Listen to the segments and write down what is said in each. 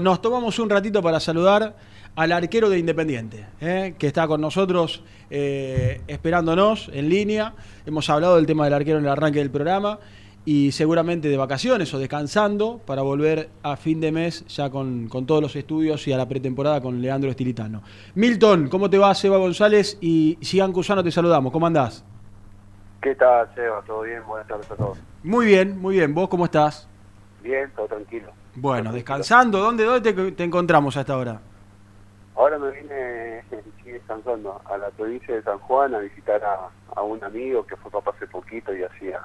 Nos tomamos un ratito para saludar al arquero de Independiente, ¿eh? que está con nosotros eh, esperándonos en línea. Hemos hablado del tema del arquero en el arranque del programa y seguramente de vacaciones o descansando para volver a fin de mes ya con, con todos los estudios y a la pretemporada con Leandro Estilitano. Milton, ¿cómo te va Seba González? Y Sigan Cusano te saludamos. ¿Cómo andás? ¿Qué tal, Seba? ¿Todo bien? Buenas tardes a todos. Muy bien, muy bien. ¿Vos cómo estás? Bien, todo tranquilo. Bueno, descansando. ¿Dónde, dónde te, te encontramos a esta hora? Ahora me vine, descansando, a la provincia de San Juan a visitar a, a un amigo que fue papá hace poquito y hacía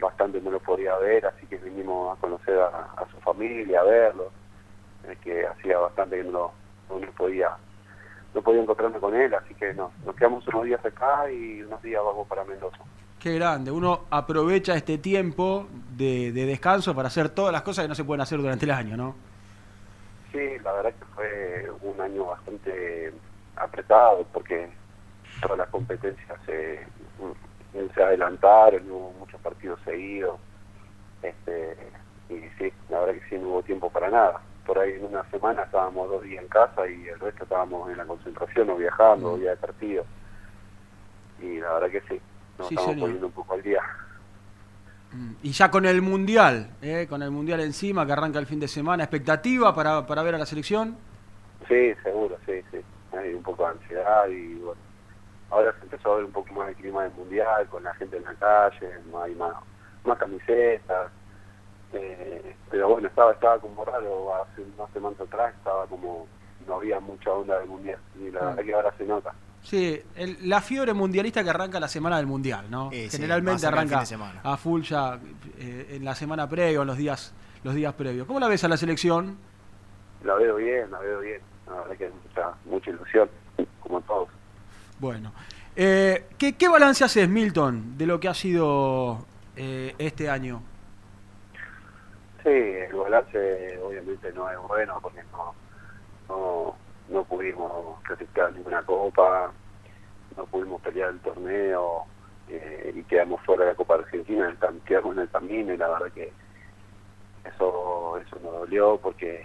bastante no lo podía ver, así que vinimos a conocer a, a su familia, a verlo, eh, que hacía bastante que no, no, no podía no podía encontrarme con él, así que no, nos quedamos unos días acá y unos días vamos para Mendoza. Qué grande. Uno aprovecha este tiempo de, de descanso para hacer todas las cosas que no se pueden hacer durante el año, ¿no? Sí, la verdad que fue un año bastante apretado porque todas las competencias se, se adelantaron, hubo muchos partidos seguidos. Este, y sí, la verdad que sí, no hubo tiempo para nada. Por ahí en una semana estábamos dos días en casa y el resto estábamos en la concentración o viajando, o día de partido. Y la verdad que sí, nos Sí, estamos señor. poniendo un poco al día. Mm, Y ya con el Mundial, ¿eh? con el Mundial encima que arranca el fin de semana, ¿expectativa para, para ver a la selección? Sí, seguro, sí, sí. Hay un poco de ansiedad y bueno, ahora se empezó a ver un poco más el clima del mundial, con la gente en la calle, no hay más, más camisetas. eh, pero bueno, estaba estaba como raro, hace unas semanas atrás estaba como, no había mucha onda del mundial y la Ah. verdad que ahora se nota. Sí, el- la fiebre mundialista que arranca la semana del Mundial, ¿no? Eh, Generalmente arranca a full ya eh, en la semana previa o en los días, los días previos. ¿Cómo la ves a la selección? La veo bien, la veo bien. La verdad que hay mucha, mucha ilusión, como todos. Bueno, eh, ¿qué, ¿qué balance haces, Milton, de lo que ha sido eh, este año? Sí, el balance obviamente no es bueno porque no, no, no pudimos clasificar ninguna copa, no pudimos pelear el torneo eh, y quedamos fuera de la Copa Argentina, en el cam- quedamos en el camino y la verdad que eso, eso nos dolió porque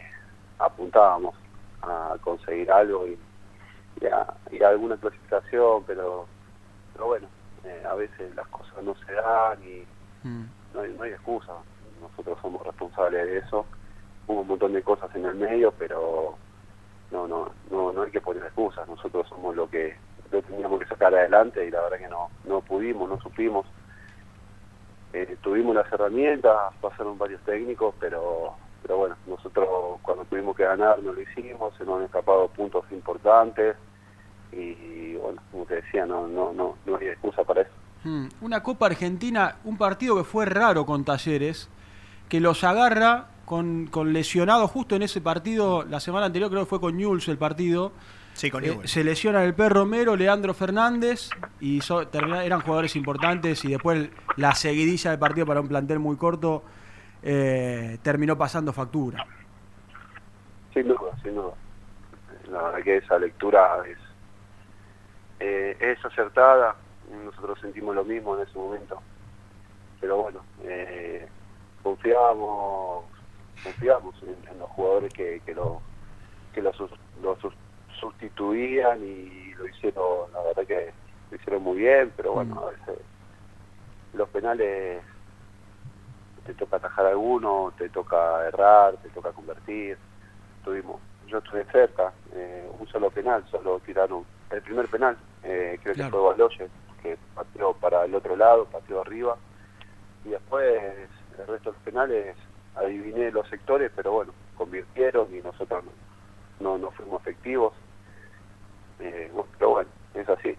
apuntábamos a conseguir algo y, y, a, y a alguna clasificación, pero, pero bueno, eh, a veces las cosas no se dan y Mm, no hay, no hay excusa. Nosotros somos responsables de eso. Hubo un montón de cosas en el medio, pero no, no, no, no hay que poner excusas. Nosotros somos lo que lo teníamos que sacar adelante y la verdad que no, no pudimos, no supimos. Eh, tuvimos las herramientas, pasaron varios técnicos, pero, pero bueno, nosotros cuando tuvimos que ganar no lo hicimos, se nos han escapado puntos importantes y bueno, como te decía, no, no, no, no hay excusa para eso. mm. Una Copa Argentina, un partido que fue raro con Talleres, que los agarra con, con lesionados justo en ese partido, la semana anterior creo que fue con Newell's el partido, Sí, con Eh, se lesiona el perro Romero, Leandro Fernández, y so- eran jugadores importantes, y después la seguidilla del partido para un plantel muy corto eh, terminó pasando factura. Sin duda, sin duda. La verdad que esa lectura es, eh, es acertada, nosotros sentimos lo mismo en ese momento. Pero bueno, eh, confiamos, en, en los jugadores que, que lo, que lo, lo sus- sustituían y lo hicieron, la verdad que lo hicieron muy bien, pero bueno, Mm. a veces los penales te toca atajar alguno, te toca errar, te toca convertir. Tuvimos, yo estuve cerca, eh, un solo penal, solo tiraron el primer penal, eh, creo Claro. que fue Baloyes, que pateó para el otro lado, pateó arriba, y después el resto de los penales adiviné los sectores, pero bueno, convirtieron y nosotros no, no, fuimos efectivos. Eh, pero bueno, es así.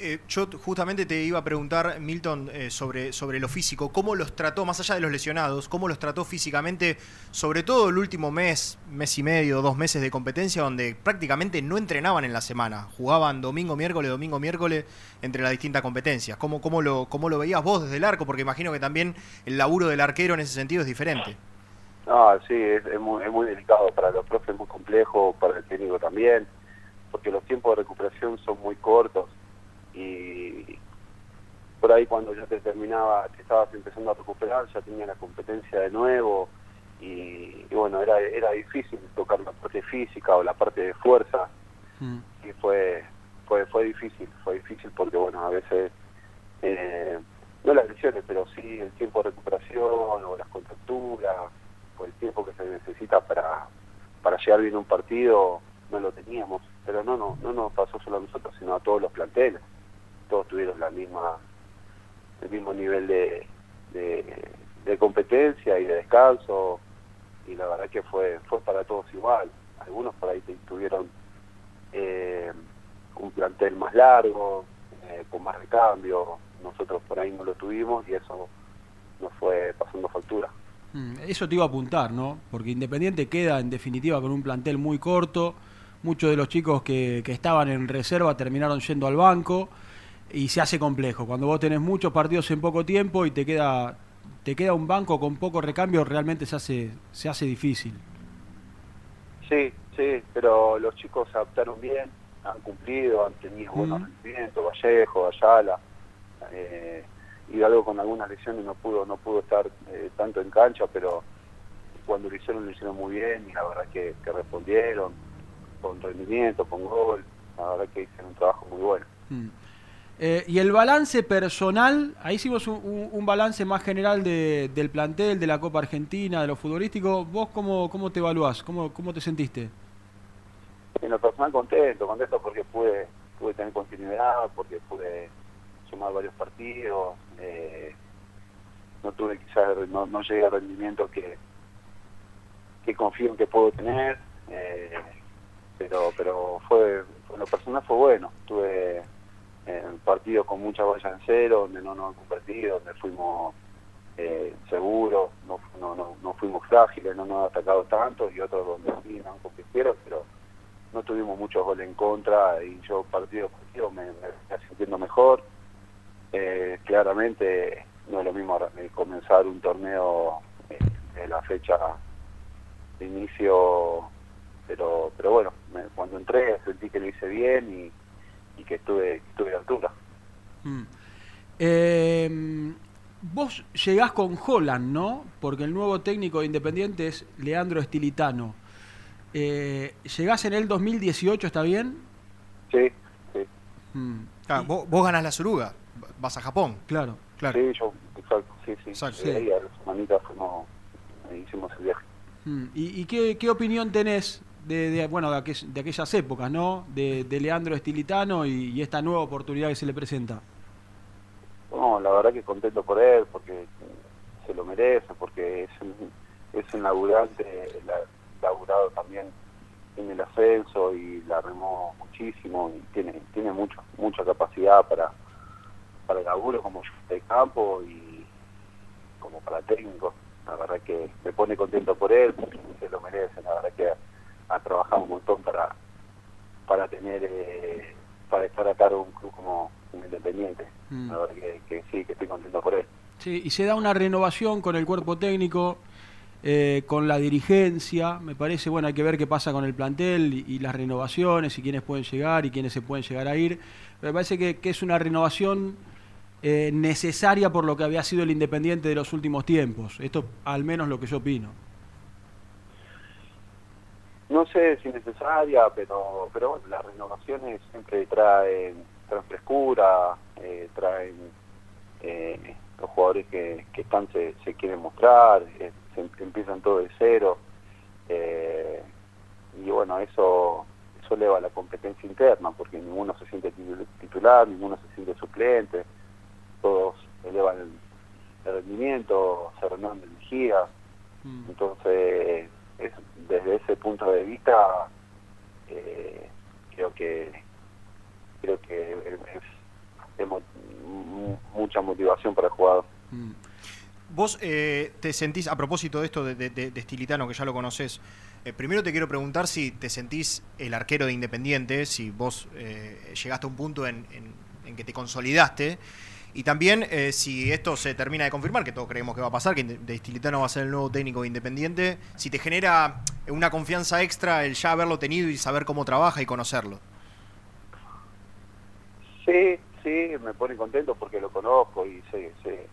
Eh, yo justamente te iba a preguntar, Milton, eh, sobre, sobre lo físico. ¿Cómo los trató, más allá de los lesionados, cómo los trató físicamente, sobre todo el último mes, mes y medio, dos meses de competencia, donde prácticamente no entrenaban en la semana? Jugaban domingo, miércoles, domingo, miércoles, entre las distintas competencias. ¿Cómo, cómo, lo, ¿Cómo lo veías vos desde el arco? Porque imagino que también el laburo del arquero en ese sentido es diferente. Ah, sí, es, es muy, es muy delicado para los profes, muy complejo, para el técnico también, porque los tiempos de recuperación son muy cortos y por ahí cuando ya te terminaba, te estabas empezando a recuperar, ya tenía la competencia de nuevo y, bueno, era, era difícil tocar la parte física o la parte de fuerza. Mm. y fue, fue, fue difícil, fue difícil porque bueno, a veces, eh, no las lesiones, pero sí el tiempo de recuperación o las contracturas o el tiempo que se necesita para, para llegar bien a un partido, no lo teníamos, pero no, no, no nos pasó solo a nosotros, sino a todos los planteles, todos tuvieron la misma, el mismo nivel de, de competencia y de descanso, y la verdad que fue fue para todos igual. Algunos por ahí tuvieron eh, un plantel más largo, eh, con más recambio, nosotros por ahí no lo tuvimos y eso nos fue pasando factura. Mm, eso te iba a apuntar, ¿no? Porque Independiente queda en definitiva con un plantel muy corto, muchos de los chicos que, que estaban en reserva terminaron yendo al banco y se hace complejo. Cuando vos tenés muchos partidos en poco tiempo y te queda te queda un banco con poco recambio, realmente se hace, se hace difícil. Sí, sí, pero los chicos se adaptaron bien, han cumplido, han tenido buenos rendimientos, Vallejo, Ayala, eh, y algo con algunas lesiones no pudo, no pudo estar eh, tanto en cancha, pero cuando lo hicieron lo hicieron muy bien y la verdad que, respondieron con rendimiento, con gol, la verdad que hicieron un trabajo muy bueno. Mm. Eh, y el balance personal, ahí hicimos un, balance más general del plantel, de la Copa Argentina, de lo futbolístico. ¿Vos cómo, cómo te evaluás? ¿Cómo, ¿Cómo te sentiste? En lo personal contento, contento porque pude, pude tener continuidad, porque pude sumar varios partidos. Eh, no tuve quizás, no, no llegué al rendimiento que, que confío en que puedo tener. Eh, pero pero fue, en lo personal fue bueno. Tuve en partidos con mucha valla en cero, donde no nos han convertido, donde fuimos eh, seguros, no, no, no, fuimos frágiles, no nos han atacado tanto, y otros donde sí nos compitieron, pero no tuvimos muchos goles en contra, y yo partido a me, me sintiendo mejor. Eh, claramente no es lo mismo comenzar un torneo eh, de la fecha de inicio, pero pero bueno, cuando entré sentí que lo hice bien y y que estuve, estuve a altura. Mm. Eh, vos llegás con Holland, ¿no? Porque el nuevo técnico de Independiente es Leandro Estilitano. Eh, ¿Llegás en el 2018, está bien? Sí, sí. Mm. Ah, vos, vos ganás la Suruga, vas a Japón. Claro, claro. Sí, yo, exacto, sí, sí. Exacto. Sí. Ahí a las manitas fuimos, hicimos el viaje. Mm. ¿Y, y qué, qué opinión tenés de, bueno, de, de, aquellas épocas, ¿no? De, Leandro Estilitano y, esta nueva oportunidad que se le presenta. No, la verdad que contento por él, porque se lo merece, porque es un, es un laburante, laburado también en el ascenso y la remó muchísimo y tiene tiene mucho mucha capacidad para para el laburo como de campo y como para técnico. La verdad que me pone contento por él, porque se lo merece, la verdad que ha trabajado un montón para para tener eh, para estar a cargo de un club como un Independiente. Mm. La verdad que, sí, que estoy contento por él. Sí, y se da una renovación con el cuerpo técnico, eh, con la dirigencia. Me parece, bueno, hay que ver qué pasa con el plantel y, las renovaciones y quiénes pueden llegar y quiénes se pueden llegar a ir. me parece que, es una renovación eh, necesaria por lo que había sido el Independiente de los últimos tiempos. Esto al menos lo que yo opino no sé si necesaria, pero pero bueno, las renovaciones siempre traen, traen frescura, eh, traen eh, los jugadores que, que están se, se quieren mostrar, eh, se, empiezan todo de cero y bueno, eso eso eleva la competencia interna porque ninguno se siente titular, ninguno se siente suplente, todos elevan el, rendimiento, se renuevan de energía, mm. entonces desde ese punto de vista eh, creo que creo que es, mucha motivación para el jugador. Mm. Vos eh, te sentís, a propósito de esto de, Estilitano, que ya lo conoces, eh, primero te quiero preguntar si te sentís el arquero de Independiente, si vos llegaste a un punto en, en que te consolidaste, y también, eh, si esto se termina de confirmar, que todos creemos que va a pasar, que de Estilitano va a ser el nuevo técnico Independiente, si te genera una confianza extra el ya haberlo tenido y saber cómo trabaja y conocerlo. Sí, sí, me pone contento porque lo conozco y sé, sé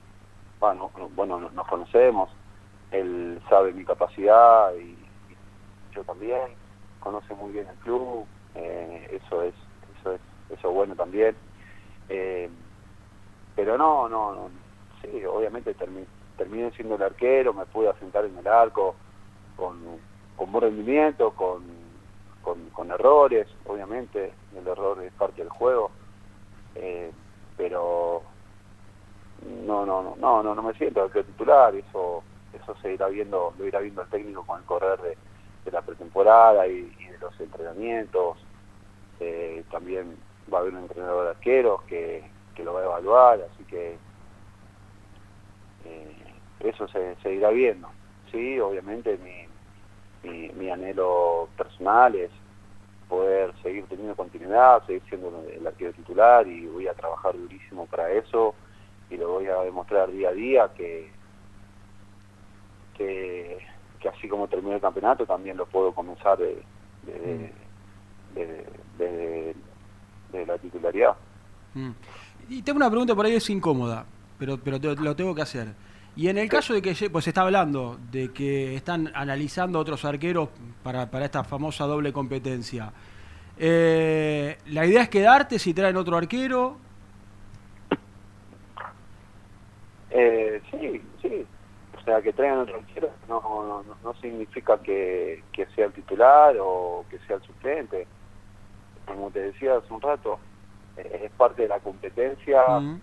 bueno, bueno, nos conocemos. él sabe mi capacidad y, yo también, conoce muy bien el club, eh, eso es eso es eso bueno también. Eh, pero no, no, no, sí, obviamente terminé siendo el arquero, me pude asentar en el arco con, con buen rendimiento, con, con, errores, obviamente, el error es parte del juego, eh, pero no, no, no, no, no, no me siento arquero titular, eso eso se irá viendo, lo irá viendo el técnico con el correr de, la pretemporada y, de los entrenamientos. Eh, también va a haber un entrenador de arqueros que, lo va a evaluar, así que eh, eso se, se, irá viendo. Sí, obviamente mi, mi, anhelo personal es poder seguir teniendo continuidad, seguir siendo el arquero titular y voy a trabajar durísimo para eso y lo voy a demostrar día a día que, que, así como terminé el campeonato también lo puedo comenzar de, de, mm. la titularidad. Mm. Y tengo una pregunta por ahí, es incómoda, pero, pero lo tengo que hacer. Y en el caso de que pues se está hablando de que están analizando otros arqueros para, para esta famosa doble competencia, eh, ¿la idea es quedarte si traen otro arquero? Eh, sí, sí, o sea, que traigan otro arquero no, no, significa que, sea el titular o que sea el suplente. Como te decía hace un rato, es parte de la competencia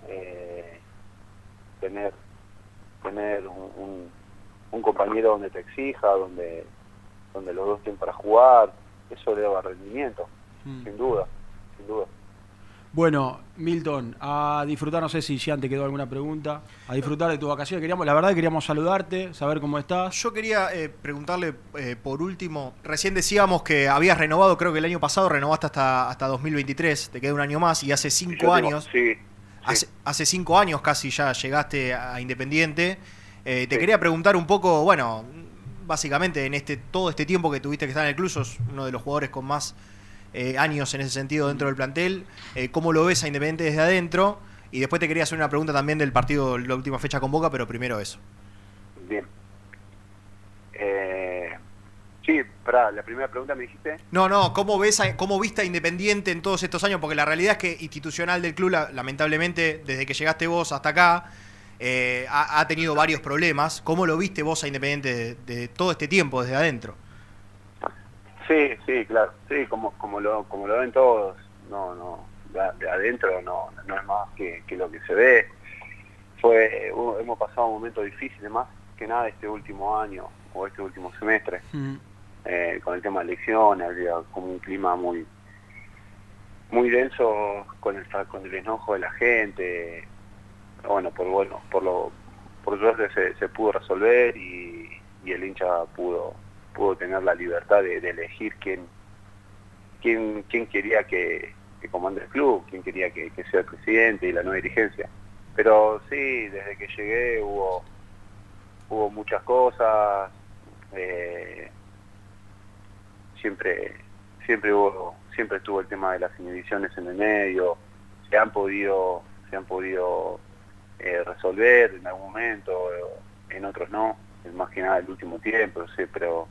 eh, tener tener un, un, compañero donde te exija, donde donde los dos estén para jugar, eso le da rendimiento, sin duda, sin duda. Bueno, Milton, a disfrutar, no sé si ya te quedó alguna pregunta, a disfrutar de tu vacaciones. Queríamos, la verdad queríamos saludarte, saber cómo estás. Yo quería eh, preguntarle eh, por último, recién decíamos que habías renovado, creo que el año pasado renovaste hasta, hasta 2023, te queda un año más y hace cinco años, sí, Hace, hace, cinco años casi ya llegaste a Independiente. Eh, te quería preguntar un poco, bueno, básicamente en este todo este tiempo que tuviste que estar en el club, sos uno de los jugadores con más eh, años en ese sentido dentro del plantel. Eh, ¿Cómo lo ves a Independiente desde adentro? Y después te quería hacer una pregunta también del partido, la última fecha con Boca, pero primero eso. Bien. Eh, sí, para la primera pregunta me dijiste. No, no, ¿cómo ves a, cómo viste a Independiente en todos estos años? Porque la realidad es que institucional del club, lamentablemente, desde que llegaste vos hasta acá, ha, tenido varios problemas. ¿Cómo lo viste vos a Independiente de todo este tiempo desde adentro? Sí, sí, claro, sí, como, como, lo, como lo ven todos, no, no, de, adentro no, no es más que, lo que se ve. Fue, hemos pasado un momento difícil, más que nada este último año o este último semestre, mm. eh, con el tema de elecciones, había como un clima muy muy denso con el con el enojo de la gente bueno por bueno por lo por suerte se, se pudo resolver y, y el hincha pudo pudo tener la libertad de, elegir quién, quién, quién quería que, comande el club, quién quería que, sea el presidente y la nueva dirigencia. Pero sí, desde que llegué hubo, hubo muchas cosas, eh, siempre, siempre hubo, siempre estuvo el tema de las inhibiciones en el medio, se han podido, se han podido eh, resolver en algún momento, en otros no, más que nada el último tiempo, sí, pero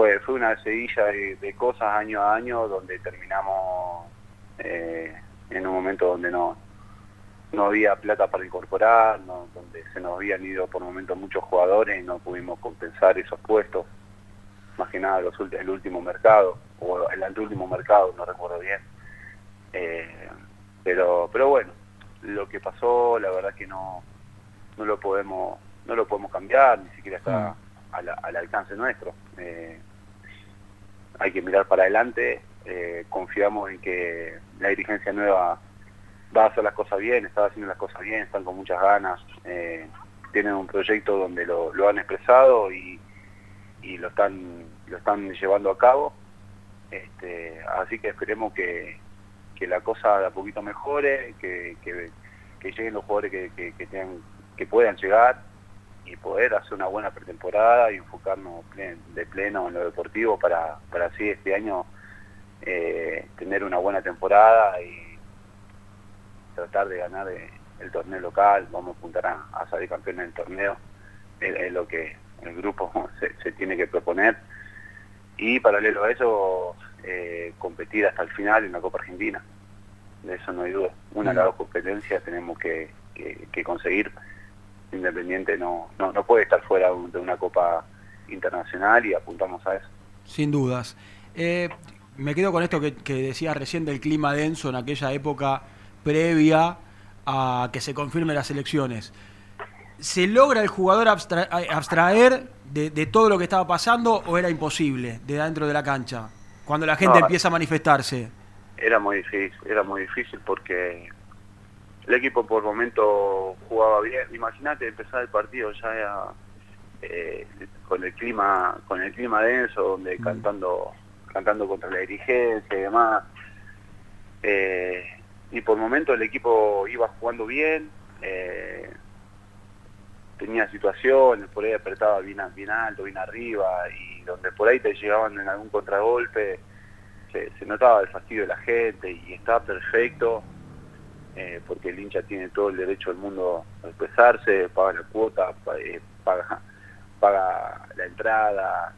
fue, fue una seguilla de, cosas año a año donde terminamos eh, en un momento donde no, no había plata para incorporar, donde se nos habían ido por momentos muchos jugadores y no pudimos compensar esos puestos, más que nada los, el último mercado, o el anteúltimo mercado, no recuerdo bien. Eh, pero, pero bueno, lo que pasó, la verdad que no, no lo podemos, no lo podemos cambiar, ni siquiera está mm al, alcance nuestro. Eh, hay que mirar para adelante, eh, confiamos en que la dirigencia nueva va a hacer las cosas bien, está haciendo las cosas bien, están con muchas ganas, eh, tienen un proyecto donde lo, han expresado y, lo están lo están llevando a cabo. Este, así que esperemos que, la cosa de a poquito mejore, que, lleguen los jugadores que, que puedan llegar y poder hacer una buena pretemporada y enfocarnos de pleno en lo deportivo para, para así este año eh, tener una buena temporada y tratar de ganar eh, el torneo local, vamos a apuntar a, salir campeones del torneo es, lo que el grupo se, tiene que proponer. Y paralelo a eso, eh, competir hasta el final en la Copa Argentina. De eso no hay duda. Una de las dos competencias tenemos que, conseguir. Independiente no, no, no puede estar fuera de una Copa Internacional y apuntamos a eso. Sin dudas. Eh, me quedo con esto que, que decías recién del clima denso en aquella época previa a que se confirmen las elecciones. ¿Se logra el jugador abstraer de, todo lo que estaba pasando o era imposible de dentro de la cancha? Cuando la gente empieza a manifestarse. Era muy difícil, era muy difícil porque el equipo por momento jugaba bien. Imagínate empezar el partido ya eh, con el clima, con el clima denso, donde mm. cantando, cantando contra la dirigencia y demás. Eh, y por momento el equipo iba jugando bien, eh, tenía situaciones, por ahí apretaba bien, bien alto, bien arriba, y donde por ahí te llegaban en algún contragolpe, se, notaba el fastidio de la gente y estaba perfecto, eh, porque el hincha tiene todo el derecho del mundo a expresarse, paga la cuota, eh, paga, paga la entrada,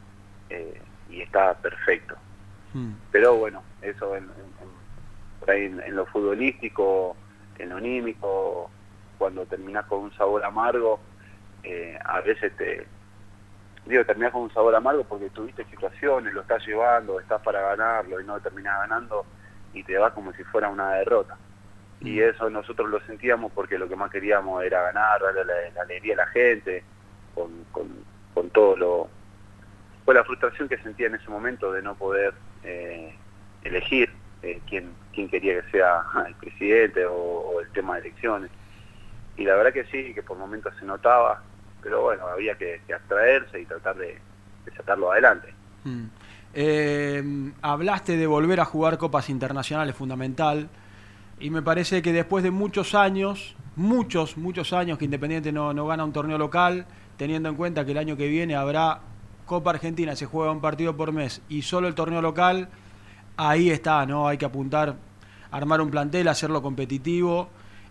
y está perfecto. Hmm. Pero bueno, eso en, en, lo futbolístico, en lo anímico, cuando terminás con un sabor amargo, eh, a veces te... Digo, terminás con un sabor amargo porque tuviste situaciones, lo estás llevando, estás para ganarlo y no terminás ganando y te va como si fuera una derrota. Y eso nosotros lo sentíamos porque lo que más queríamos era ganar, darle la, alegría a la gente, con, con, todo lo... Fue la frustración que sentía en ese momento de no poder eh, elegir eh, quién, quería que sea el presidente o, el tema de elecciones. Y la verdad que sí, que por momentos se notaba, pero bueno, había que, abstraerse y tratar de, sacarlo adelante. Mm. Eh, hablaste de volver a jugar copas internacionales, fundamental, y me parece que después de muchos años, muchos, muchos años que Independiente no, no gana un torneo local, teniendo en cuenta que el año que viene habrá Copa Argentina, se juega un partido por mes y solo el torneo local, ahí está, ¿no? Hay que apuntar, armar un plantel, hacerlo competitivo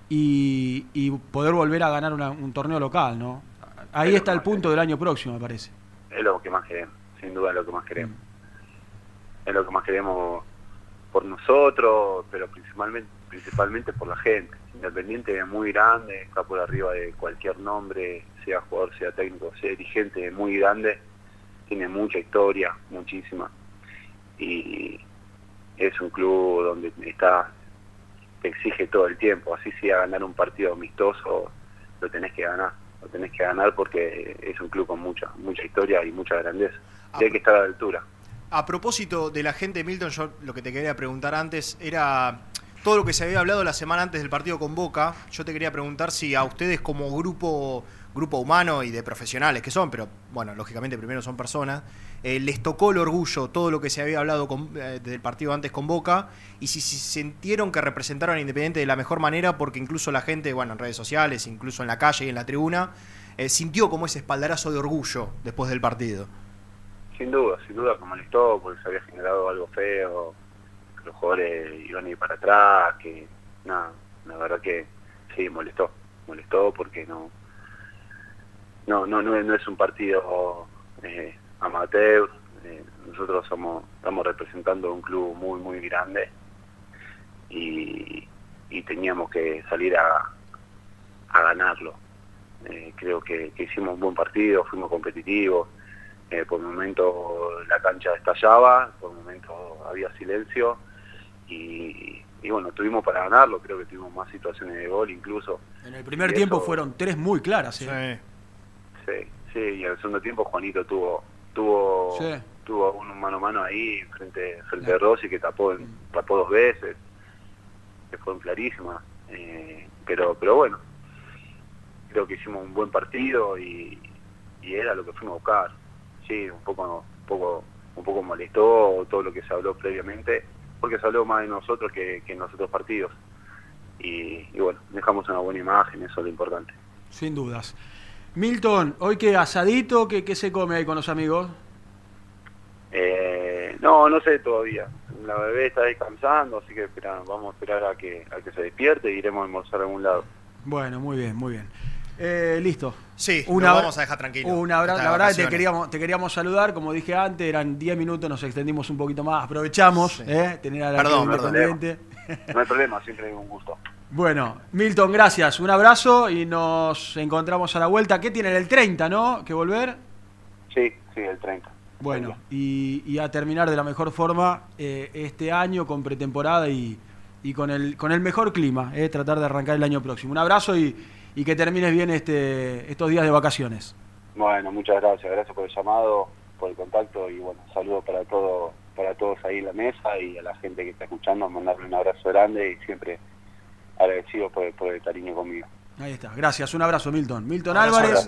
y, poder volver a ganar un torneo local, ¿no? Ahí está el punto del año próximo, me parece. Es lo que más queremos, sin duda es lo que más queremos. Mm. Es lo que más queremos por nosotros, pero principalmente, principalmente por la gente. Independiente es muy grande, está por arriba de cualquier nombre, sea jugador, sea técnico, sea dirigente, muy grande, tiene mucha historia, muchísima. Y, es un club donde está te exige todo el tiempo, así si a ganar un partido amistoso lo tenés que ganar, lo tenés que ganar porque es un club con mucha mucha historia y mucha grandeza. Y hay que estar a la altura. A propósito de la gente, Milton, yo lo que te quería preguntar antes era todo lo que se había hablado la semana antes del partido con Boca. Yo te quería preguntar si a ustedes como grupo grupo humano y de profesionales que son, pero bueno, lógicamente primero son personas, eh, les tocó el orgullo todo lo que se había hablado eh, del partido antes con Boca y si, sintieron que representaron a Independiente de la mejor manera porque incluso la gente, bueno, en redes sociales, incluso en la calle y en la tribuna, eh, sintió como ese espaldarazo de orgullo después del partido. Sin duda, sin duda que molestó porque se había generado algo feo, los jugadores iban a ir para atrás, que nada, la verdad que sí, molestó, molestó porque no no, no, no, es un partido eh, amateur, eh, nosotros somos, estamos representando un club muy, muy grande y, teníamos que salir a, a ganarlo. Eh, creo que, hicimos un buen partido, fuimos competitivos, por un momento la cancha estallaba, por un momento había silencio y, bueno, tuvimos para ganarlo, creo que tuvimos más situaciones de gol incluso. En el primer tiempo fueron tres muy claras. ¿eh? Sí, sí, y en el segundo tiempo Juanito tuvo tuvo tuvo un mano a mano ahí frente frente a Rossi que tapó tapó dos veces, que fueron clarísimas, eh, pero pero bueno, creo que hicimos un buen partido y, era lo que fuimos a buscar. Sí, un poco un poco un poco molestó todo lo que se habló previamente, porque se habló más de nosotros que, en los otros partidos. Y, y bueno, dejamos una buena imagen, eso es lo importante. Sin dudas. Milton, ¿hoy qué asadito? ¿Qué, qué se come ahí con los amigos? Eh, no, no sé todavía. La bebé está descansando, así que vamos a esperar a que, a que se despierte y iremos a almorzar a algún lado. Bueno, muy bien, muy bien. Eh, listo. Sí, Una vamos a dejar tranquilo. Una hora- la verdad que te queríamos, te queríamos saludar, como dije antes, eran 10 minutos, nos extendimos un poquito más, aprovechamos, Sí. eh, tener a la Perdón, gente perdón. independiente. No hay problema, siempre es un gusto. Bueno, Milton, gracias, un abrazo y nos encontramos a la vuelta. ¿Qué tienen? El 30, ¿no? ¿Que volver? Sí, sí, el 30. Bueno, y, y a terminar de la mejor forma eh, este año con pretemporada y, y con, el, con el mejor clima, eh, tratar de arrancar el año próximo. Un abrazo y, y que termines bien este, estos días de vacaciones. Bueno, muchas gracias, gracias por el llamado, por el contacto y bueno, saludos para todo, para todos ahí en la mesa y a la gente que está escuchando, mandarle un abrazo grande y siempre agradecido por, por el cariño conmigo. Ahí está, gracias, un abrazo Milton. Milton Abrazo Álvarez,